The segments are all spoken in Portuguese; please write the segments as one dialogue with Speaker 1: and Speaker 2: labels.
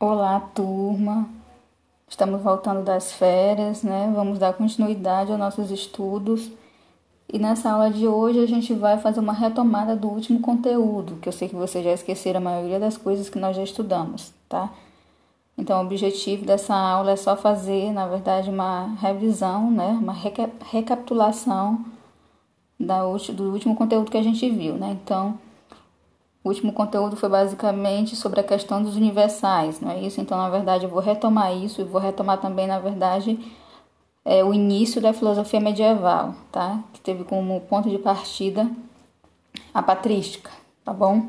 Speaker 1: Olá, turma. Estamos voltando das férias, né? Vamos dar continuidade aos nossos estudos. E nessa aula de hoje a gente vai fazer uma retomada do último conteúdo, que eu sei que vocês já esqueceram a maioria das coisas que nós já estudamos, tá? Então, o objetivo dessa aula é só fazer, na verdade, uma revisão, né? Uma recapitulação da, do último conteúdo que a gente viu, né? Então, o último conteúdo foi basicamente sobre a questão dos universais, não é isso? Então, na verdade, eu vou retomar isso e vou retomar também, na verdade, é, o início da filosofia medieval, tá? Que teve como ponto de partida a patrística, tá bom?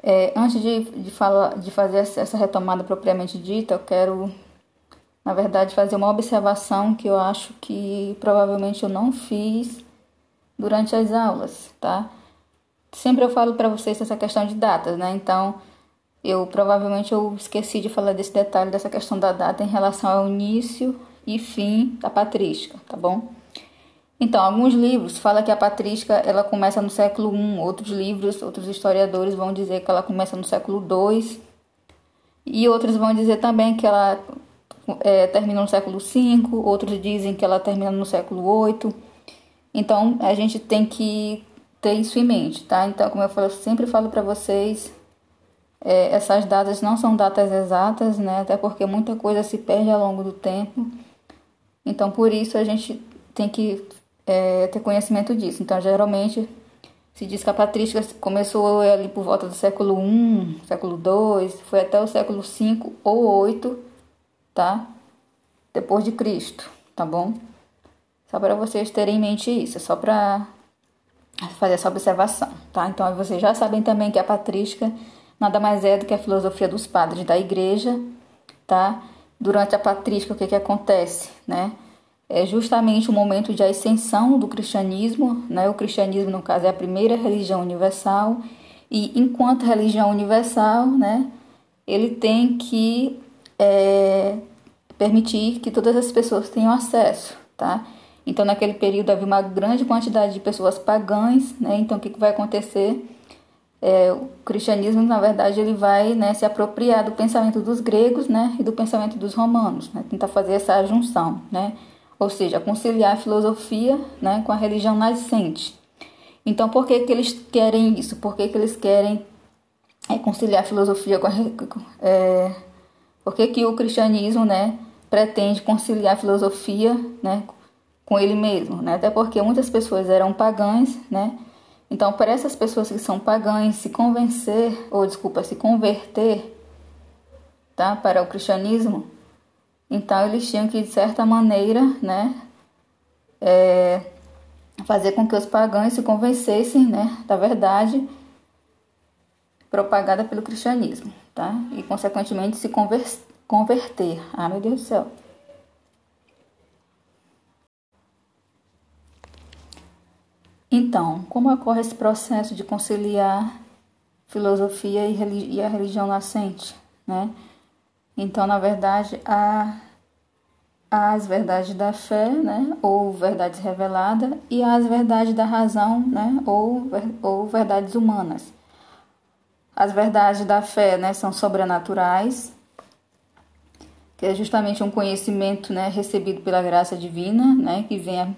Speaker 1: É, antes de, de, falar, de fazer essa retomada propriamente dita, eu quero, na verdade, fazer uma observação que eu acho que provavelmente eu não fiz durante as aulas, tá? Sempre eu falo para vocês essa questão de datas, né? Então, eu provavelmente eu esqueci de falar desse detalhe dessa questão da data em relação ao início e fim da patrística, tá bom? Então, alguns livros falam que a patrística ela começa no século I, outros livros, outros historiadores vão dizer que ela começa no século II, e outros vão dizer também que ela é, termina no século V, outros dizem que ela termina no século VIII. Então, a gente tem que ter isso em mente, tá? Então, como eu, falo, eu sempre falo para vocês, é, essas datas não são datas exatas, né? Até porque muita coisa se perde ao longo do tempo. Então, por isso a gente tem que é, ter conhecimento disso. Então, geralmente se diz que a patrística começou ali por volta do século I, século II, foi até o século V ou VIII, tá? Depois de Cristo, tá bom? Só para vocês terem em mente isso, só para fazer essa observação, tá? Então vocês já sabem também que a patrística nada mais é do que a filosofia dos padres da igreja, tá? Durante a patrística o que que acontece, né? É justamente o momento de ascensão do cristianismo, né? O cristianismo no caso é a primeira religião universal e enquanto religião universal, né? Ele tem que é, permitir que todas as pessoas tenham acesso, tá? Então, naquele período havia uma grande quantidade de pessoas pagãs, né? Então, o que, vai acontecer? É, o cristianismo, na verdade, ele vai né, se apropriar do pensamento dos gregos, né? E do pensamento dos romanos, né? Tentar fazer essa junção, né? Ou seja, conciliar a filosofia, né, com a religião nascente. Então, por que, que eles querem isso? Por que, que eles querem é, conciliar a filosofia com a... É, por que, que o cristianismo, né, pretende conciliar a filosofia, né, com ele mesmo, né? Até porque muitas pessoas eram pagãs, né? Então, para essas pessoas que são pagãs se convencer, ou desculpa, se converter, tá, para o cristianismo, então eles tinham que de certa maneira, né, é, fazer com que os pagãos se convencessem, né, da verdade propagada pelo cristianismo, tá? E consequentemente se converter. Ah, meu Deus do céu. Então, como ocorre esse processo de conciliar filosofia e, a religião nascente, né? Então, na verdade, há as verdades da fé, né, ou verdades reveladas, e as verdades da razão, né, ou, ou verdades humanas. As verdades da fé, né, são sobrenaturais, que é justamente um conhecimento, né, recebido pela graça divina, né, que vem a,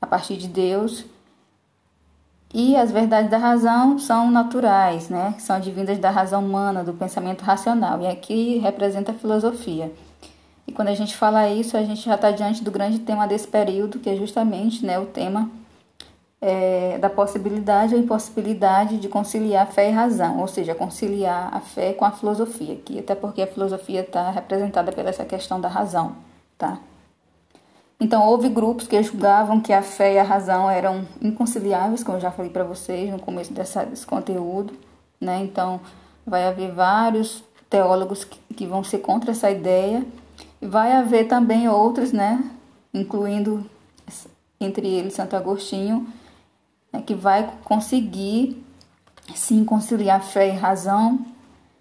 Speaker 1: a partir de Deus e as verdades da razão são naturais, né? São advindas da razão humana, do pensamento racional. E aqui representa a filosofia. E quando a gente fala isso, a gente já está diante do grande tema desse período, que é justamente né, o tema é, da possibilidade ou impossibilidade de conciliar fé e razão, ou seja, conciliar a fé com a filosofia, aqui, até porque a filosofia está representada pela essa questão da razão, tá? Então, houve grupos que julgavam que a fé e a razão eram inconciliáveis, como eu já falei para vocês no começo dessa, desse conteúdo. Né? Então, vai haver vários teólogos que, que vão ser contra essa ideia. E vai haver também outros, né? incluindo entre eles Santo Agostinho, né? que vai conseguir sim conciliar fé e razão.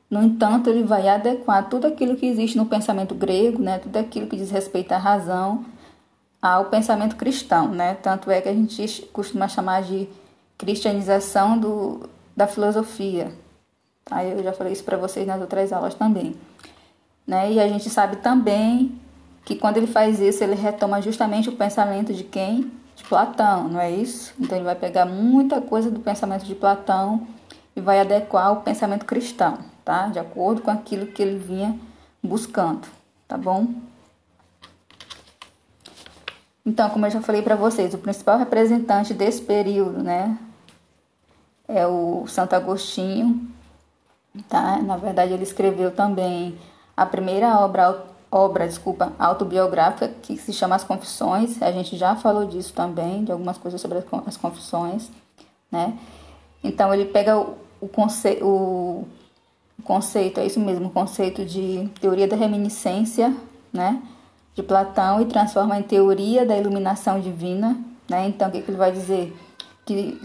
Speaker 1: No entanto, ele vai adequar tudo aquilo que existe no pensamento grego, né? tudo aquilo que diz respeito à razão ao pensamento cristão, né? Tanto é que a gente costuma chamar de cristianização do, da filosofia. Aí eu já falei isso para vocês nas outras aulas também. né? E a gente sabe também que quando ele faz isso, ele retoma justamente o pensamento de quem? De Platão, não é isso? Então ele vai pegar muita coisa do pensamento de Platão e vai adequar ao pensamento cristão, tá? De acordo com aquilo que ele vinha buscando, tá bom? Então, como eu já falei para vocês, o principal representante desse período, né, é o Santo Agostinho, tá? Na verdade, ele escreveu também a primeira obra obra, desculpa, autobiográfica que se chama As Confissões. A gente já falou disso também, de algumas coisas sobre as confissões, né? Então ele pega o, o, o, o conceito, é isso mesmo, o conceito de teoria da reminiscência, né? De Platão e transforma em teoria da iluminação divina, né? Então o que, que ele vai dizer? Que,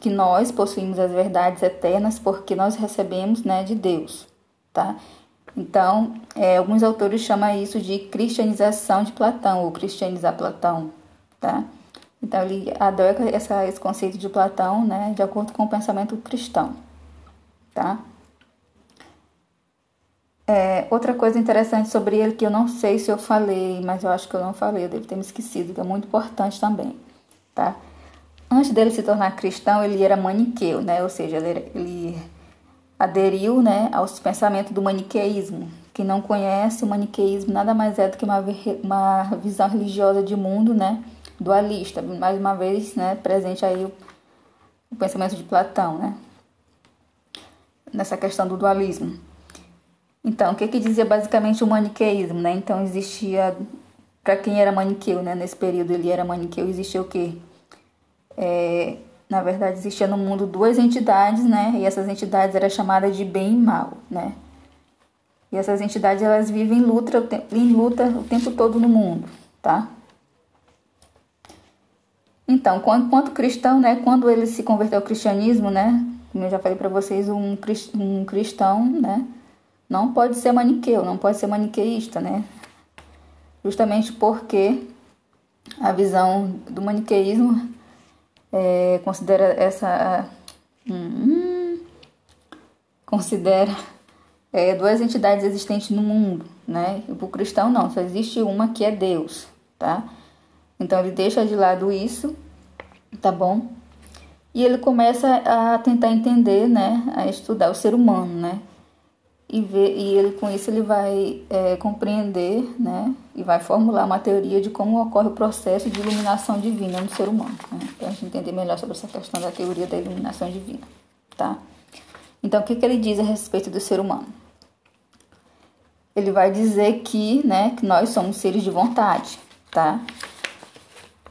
Speaker 1: que nós possuímos as verdades eternas porque nós recebemos, né, de Deus, tá? Então, é, alguns autores chamam isso de cristianização de Platão, ou cristianizar Platão, tá? Então, ele adora essa, esse conceito de Platão, né, de acordo com o pensamento cristão, tá? É, outra coisa interessante sobre ele que eu não sei se eu falei, mas eu acho que eu não falei, eu devo ter me esquecido, que é muito importante também, tá? Antes dele se tornar cristão, ele era maniqueu, né? Ou seja, ele, ele aderiu né, aos pensamentos do maniqueísmo. Quem não conhece o maniqueísmo nada mais é do que uma, uma visão religiosa de mundo né, dualista. Mais uma vez, né, presente aí o, o pensamento de Platão, né, nessa questão do dualismo. Então, o que, que dizia basicamente o maniqueísmo? Né? Então, existia, para quem era maniqueu, né, nesse período ele era maniqueu, existia o quê? É, na verdade, existia no mundo duas entidades, né? E essas entidades eram chamadas de bem e mal, né? E essas entidades elas vivem em luta, em luta o tempo todo no mundo, tá? Então, quanto cristão, né? Quando ele se converteu ao cristianismo, né? Como eu já falei para vocês, um, um cristão, né? Não pode ser maniqueu, não pode ser maniqueísta, né? Justamente porque a visão do maniqueísmo é, considera essa. Hum, considera é, duas entidades existentes no mundo, né? E para o cristão não, só existe uma que é Deus, tá? Então ele deixa de lado isso, tá bom? E ele começa a tentar entender, né? A estudar o ser humano, né? E, ver, e ele com isso ele vai é, compreender né, e vai formular uma teoria de como ocorre o processo de iluminação divina no ser humano, né, para a gente entender melhor sobre essa questão da teoria da iluminação divina. Tá? Então, o que, que ele diz a respeito do ser humano? Ele vai dizer que, né, que nós somos seres de vontade, tá?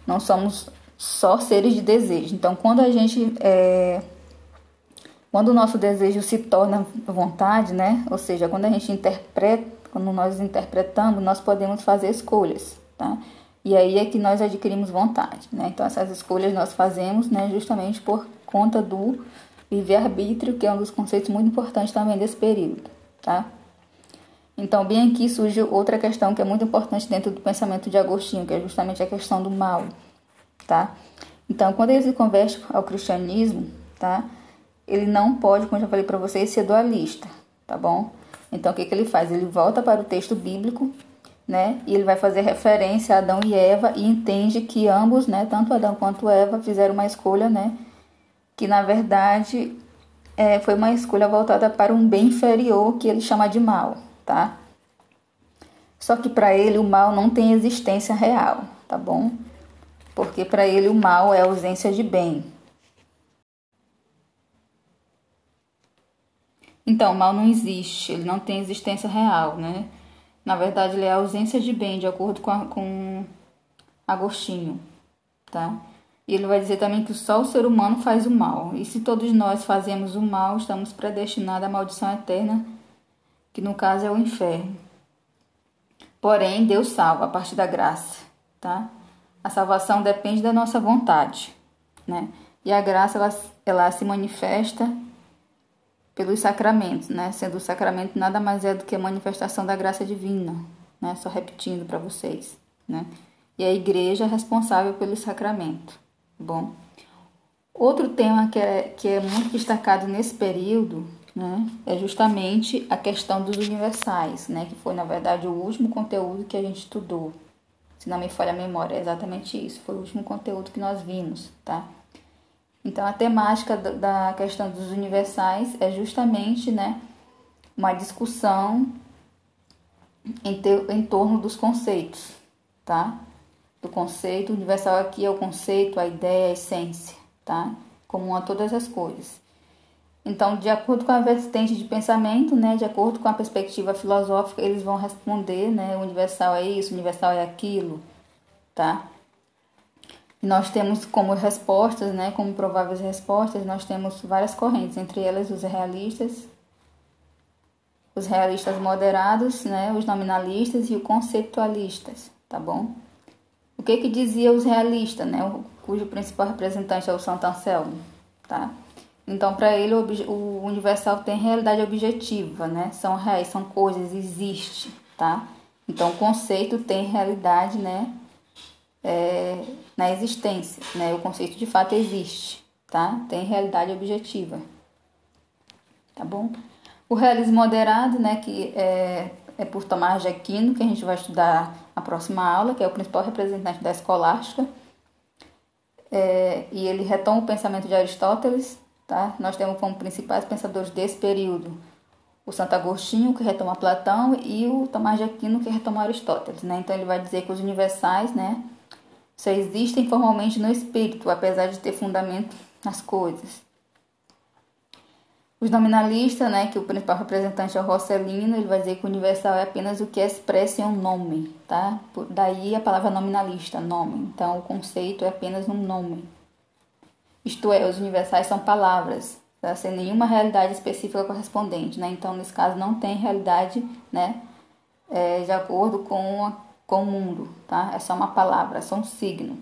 Speaker 1: Não somos só seres de desejo. Então, quando a gente é, quando o nosso desejo se torna vontade, né? Ou seja, quando a gente interpreta, quando nós interpretamos, nós podemos fazer escolhas, tá? E aí é que nós adquirimos vontade, né? Então essas escolhas nós fazemos, né, justamente por conta do livre-arbítrio, que é um dos conceitos muito importantes também desse período, tá? Então, bem aqui surge outra questão que é muito importante dentro do pensamento de Agostinho, que é justamente a questão do mal, tá? Então, quando ele se converte ao cristianismo, tá? Ele não pode, como já falei para vocês, ser dualista, tá bom? Então, o que, que ele faz? Ele volta para o texto bíblico, né? E ele vai fazer referência a Adão e Eva e entende que ambos, né, tanto Adão quanto Eva, fizeram uma escolha, né? Que na verdade é, foi uma escolha voltada para um bem inferior que ele chama de mal, tá? Só que para ele o mal não tem existência real, tá bom? Porque para ele o mal é ausência de bem, Então, o mal não existe, ele não tem existência real, né? Na verdade, ele é a ausência de bem, de acordo com, a, com Agostinho, tá? E ele vai dizer também que só o ser humano faz o mal. E se todos nós fazemos o mal, estamos predestinados à maldição eterna, que no caso é o inferno. Porém, Deus salva a partir da graça, tá? A salvação depende da nossa vontade, né? E a graça, ela, ela se manifesta pelos sacramentos, né? Sendo o sacramento nada mais é do que a manifestação da graça divina, né? Só repetindo para vocês, né? E a igreja é responsável pelo sacramento, tá bom? Outro tema que é, que é muito destacado nesse período, né, é justamente a questão dos universais, né, que foi na verdade o último conteúdo que a gente estudou. Se não me falha a memória, é exatamente isso, foi o último conteúdo que nós vimos, tá? Então a temática da questão dos universais é justamente, né, uma discussão em, em torno dos conceitos, tá? Do conceito universal aqui é o conceito, a ideia, a essência, tá? Comum a todas as coisas. Então, de acordo com a vertente de pensamento, né, de acordo com a perspectiva filosófica, eles vão responder, né, o universal é isso, o universal é aquilo, tá? Nós temos como respostas, né, como prováveis respostas, nós temos várias correntes, entre elas os realistas, os realistas moderados, né, os nominalistas e os conceitualistas, tá bom? O que que dizia os realistas, né, cujo principal representante é o Santo Anselmo, tá? Então, para ele, o, universal tem realidade objetiva, né? São reais, são coisas, existe, tá? Então, o conceito tem realidade, né? É, na existência, né? O conceito de fato existe, tá? Tem realidade objetiva, tá bom? O realismo moderado, né? Que é, é por Tomás de Aquino, que a gente vai estudar na próxima aula, que é o principal representante da escolástica. É, e ele retoma o pensamento de Aristóteles, Tá? Nós temos como principais pensadores desse período o Santo Agostinho, que retoma Platão, e o Tomás de Aquino, que retoma Aristóteles. Né? Então ele vai dizer que os universais né, só existem formalmente no espírito, apesar de ter fundamento nas coisas. Os nominalistas, né, que o principal representante é o Rosselino, ele vai dizer que o universal é apenas o que expressa em um nome, tá? Daí a palavra nominalista, nome. Então o conceito é apenas um nome. Isto é, os universais são palavras, tá? sem nenhuma realidade específica correspondente. Né? Então, nesse caso, não tem realidade né? É, de acordo com, a, com o mundo. Tá? É só uma palavra, é só um signo.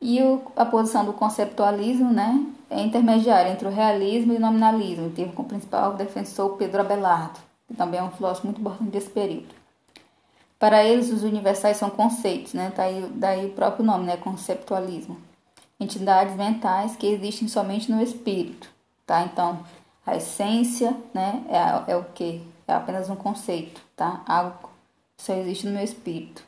Speaker 1: E o, a posição do conceptualismo né, é intermediária entre o realismo e o nominalismo, teve como principal defensor Pedro Abelardo, que também é um filósofo muito importante desse período. Para eles, os universais são conceitos, né? Daí, daí o próprio nome, né? Conceptualismo entidades mentais que existem somente no espírito, tá? Então, a essência, né, é, é o que? É apenas um conceito, tá? Algo só existe no meu espírito.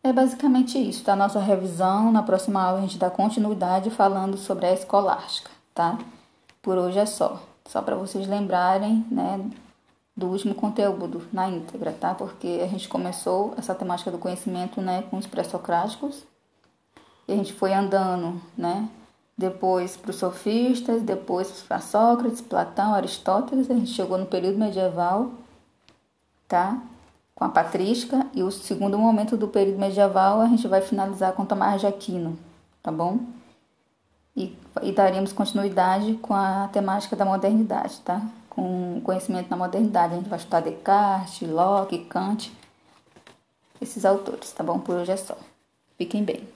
Speaker 1: É basicamente isso, tá? Nossa revisão, na próxima aula a gente dá continuidade falando sobre a escolástica, tá? Por hoje é só. Só para vocês lembrarem, né, do último conteúdo na íntegra, tá? Porque a gente começou essa temática do conhecimento, né, com os pré-socráticos, e a gente foi andando, né, depois para os sofistas, depois para Sócrates, Platão, Aristóteles, a gente chegou no período medieval, tá? Com a patrística, e o segundo momento do período medieval a gente vai finalizar com Tomás de Aquino, tá bom? E, e daríamos continuidade com a temática da modernidade, tá? com conhecimento na modernidade. A gente vai estudar Descartes, Locke, Kant, esses autores, tá bom? Por hoje é só. Fiquem bem.